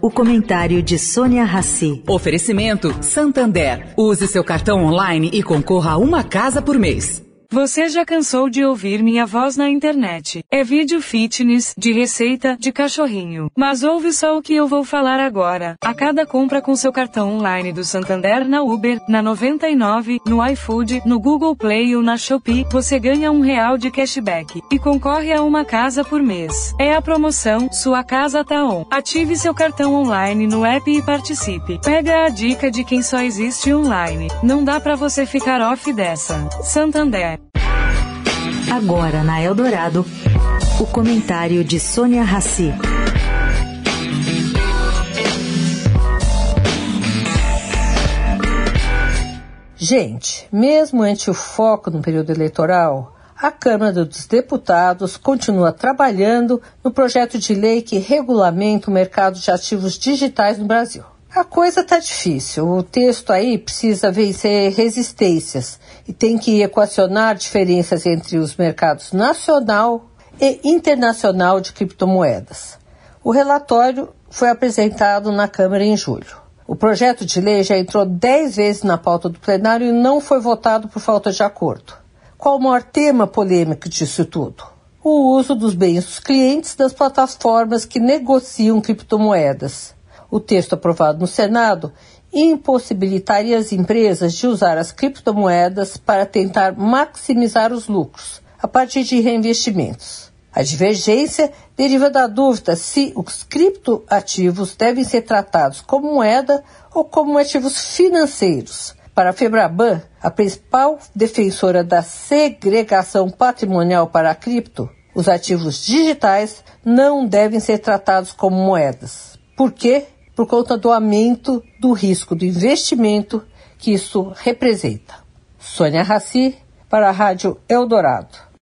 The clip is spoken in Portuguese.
O comentário de Sônia Rassi. Oferecimento Santander. Use seu cartão online e concorra a uma casa por mês. Você já cansou de ouvir minha voz na internet? É vídeo fitness, de receita, de cachorrinho. Mas ouve só o que eu vou falar agora. A cada compra com seu cartão online do Santander na Uber, na 99, no iFood, no Google Play ou na Shopee, você ganha um real de cashback e concorre a uma casa por mês. É a promoção Sua Casa Tá On. Ative seu cartão online no app e participe. Pega a dica de quem só existe online. Não dá para você ficar off dessa. Santander. Agora na Eldorado, o comentário de Sônia Rassi. Gente, mesmo ante o foco no período eleitoral, a Câmara dos Deputados continua trabalhando no projeto de lei que regulamenta o mercado de ativos digitais no Brasil. A coisa está difícil. O texto aí precisa vencer resistências e tem que equacionar diferenças entre os mercados nacional e internacional de criptomoedas. O relatório foi apresentado na Câmara em julho. O projeto de lei já entrou dez vezes na pauta do plenário e não foi votado por falta de acordo. Qual o maior tema polêmico disso tudo? O uso dos bens dos clientes das plataformas que negociam criptomoedas. O texto aprovado no Senado impossibilitaria as empresas de usar as criptomoedas para tentar maximizar os lucros a partir de reinvestimentos. A divergência deriva da dúvida se os criptoativos devem ser tratados como moeda ou como ativos financeiros. Para a Febraban, a principal defensora da segregação patrimonial para a cripto, os ativos digitais não devem ser tratados como moedas. Por quê? Por conta do aumento do risco do investimento que isso representa. Sônia Raci, para a Rádio Eldorado.